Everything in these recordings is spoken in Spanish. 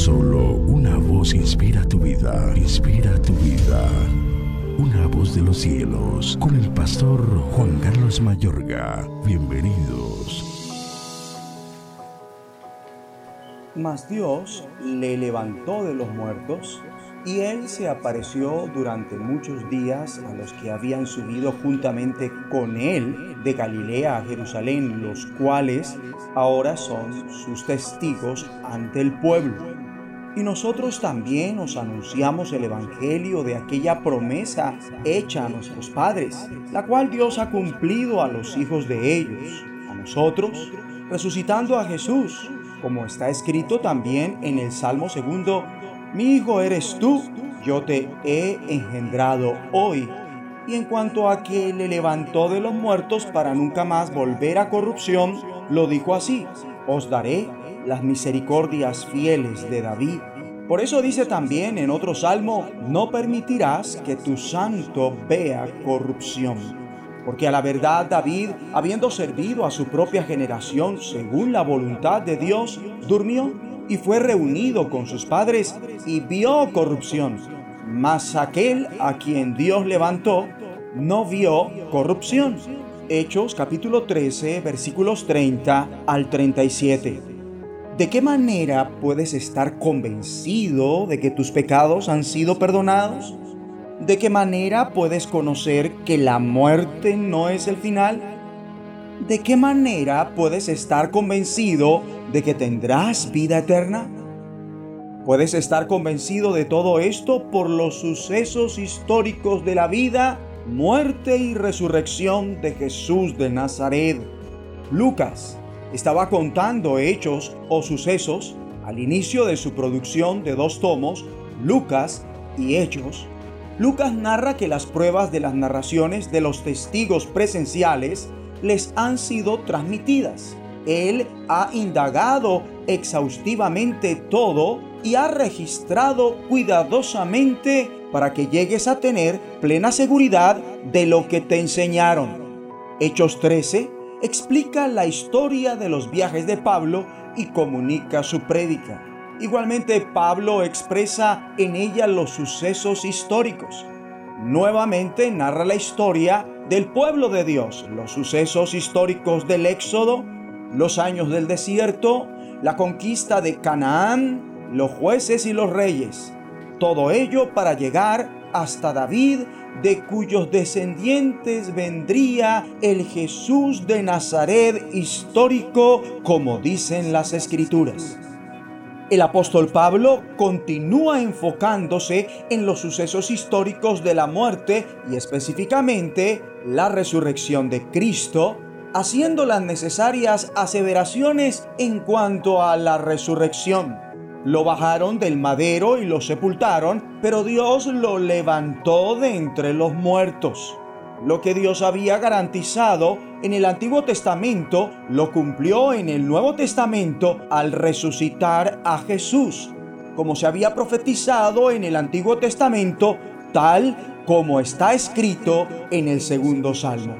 Solo una voz inspira tu vida, inspira tu vida. Una voz de los cielos, con el pastor Juan Carlos Mayorga. Bienvenidos. Mas Dios le levantó de los muertos y él se apareció durante muchos días a los que habían subido juntamente con él de Galilea a Jerusalén, los cuales ahora son sus testigos ante el pueblo. Y nosotros también os anunciamos el Evangelio de aquella promesa hecha a nuestros padres, la cual Dios ha cumplido a los hijos de ellos, a nosotros, resucitando a Jesús, como está escrito también en el Salmo segundo mi hijo eres tú, yo te he engendrado hoy. Y en cuanto a que le levantó de los muertos para nunca más volver a corrupción, lo dijo así, os daré las misericordias fieles de David. Por eso dice también en otro salmo, no permitirás que tu santo vea corrupción. Porque a la verdad David, habiendo servido a su propia generación según la voluntad de Dios, durmió y fue reunido con sus padres y vio corrupción. Mas aquel a quien Dios levantó no vio corrupción. Hechos capítulo 13 versículos 30 al 37. ¿De qué manera puedes estar convencido de que tus pecados han sido perdonados? ¿De qué manera puedes conocer que la muerte no es el final? ¿De qué manera puedes estar convencido de que tendrás vida eterna? Puedes estar convencido de todo esto por los sucesos históricos de la vida, muerte y resurrección de Jesús de Nazaret. Lucas estaba contando hechos o sucesos al inicio de su producción de dos tomos, Lucas y Hechos. Lucas narra que las pruebas de las narraciones de los testigos presenciales les han sido transmitidas. Él ha indagado exhaustivamente todo y ha registrado cuidadosamente para que llegues a tener plena seguridad de lo que te enseñaron. Hechos 13 explica la historia de los viajes de Pablo y comunica su prédica. Igualmente Pablo expresa en ella los sucesos históricos. Nuevamente narra la historia del pueblo de Dios, los sucesos históricos del Éxodo, los años del desierto, la conquista de Canaán, los jueces y los reyes. Todo ello para llegar hasta David, de cuyos descendientes vendría el Jesús de Nazaret histórico, como dicen las escrituras. El apóstol Pablo continúa enfocándose en los sucesos históricos de la muerte y específicamente la resurrección de Cristo, haciendo las necesarias aseveraciones en cuanto a la resurrección. Lo bajaron del madero y lo sepultaron, pero Dios lo levantó de entre los muertos. Lo que Dios había garantizado en el Antiguo Testamento lo cumplió en el Nuevo Testamento al resucitar a Jesús, como se había profetizado en el Antiguo Testamento, tal como está escrito en el segundo salmo.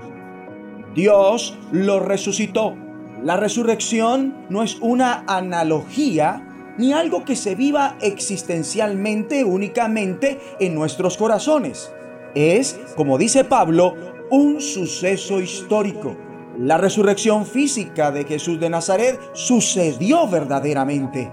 Dios lo resucitó. La resurrección no es una analogía ni algo que se viva existencialmente únicamente en nuestros corazones es, como dice Pablo, un suceso histórico. La resurrección física de Jesús de Nazaret sucedió verdaderamente.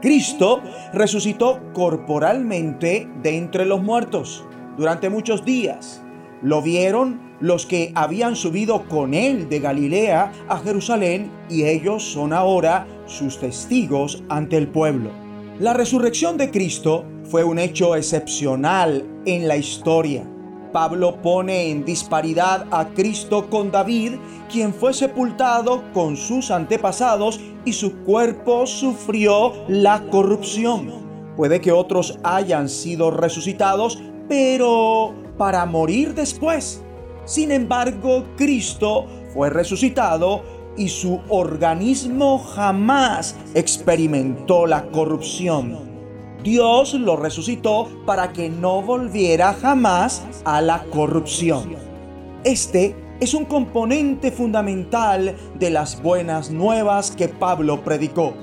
Cristo resucitó corporalmente de entre los muertos durante muchos días. Lo vieron los que habían subido con él de Galilea a Jerusalén y ellos son ahora sus testigos ante el pueblo. La resurrección de Cristo fue un hecho excepcional en la historia. Pablo pone en disparidad a Cristo con David, quien fue sepultado con sus antepasados y su cuerpo sufrió la corrupción. Puede que otros hayan sido resucitados, pero para morir después. Sin embargo, Cristo fue resucitado y su organismo jamás experimentó la corrupción. Dios lo resucitó para que no volviera jamás a la corrupción. Este es un componente fundamental de las buenas nuevas que Pablo predicó.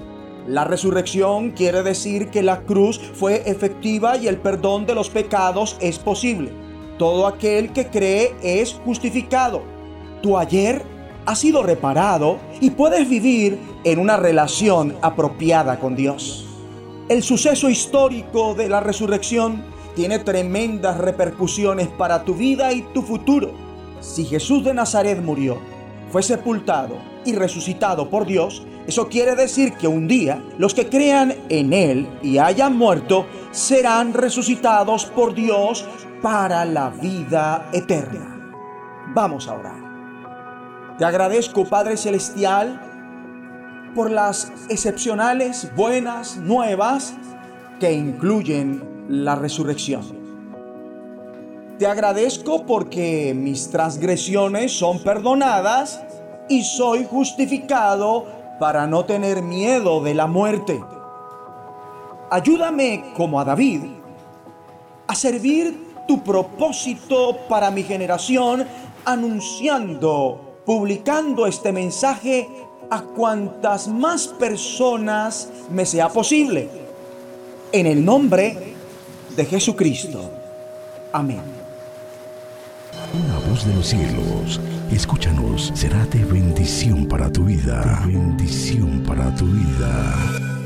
La resurrección quiere decir que la cruz fue efectiva y el perdón de los pecados es posible. Todo aquel que cree es justificado. Tu ayer ha sido reparado y puedes vivir en una relación apropiada con Dios. El suceso histórico de la resurrección tiene tremendas repercusiones para tu vida y tu futuro. Si Jesús de Nazaret murió, fue sepultado y resucitado por Dios, eso quiere decir que un día los que crean en Él y hayan muerto serán resucitados por Dios para la vida eterna. Vamos a orar. Te agradezco, Padre Celestial, por las excepcionales, buenas, nuevas que incluyen la resurrección. Te agradezco porque mis transgresiones son perdonadas y soy justificado para no tener miedo de la muerte. Ayúdame como a David a servir tu propósito para mi generación anunciando, publicando este mensaje a cuantas más personas me sea posible. En el nombre de Jesucristo. Amén. Una voz de los cielos, escúchanos, será de bendición para tu vida. bendición para tu vida.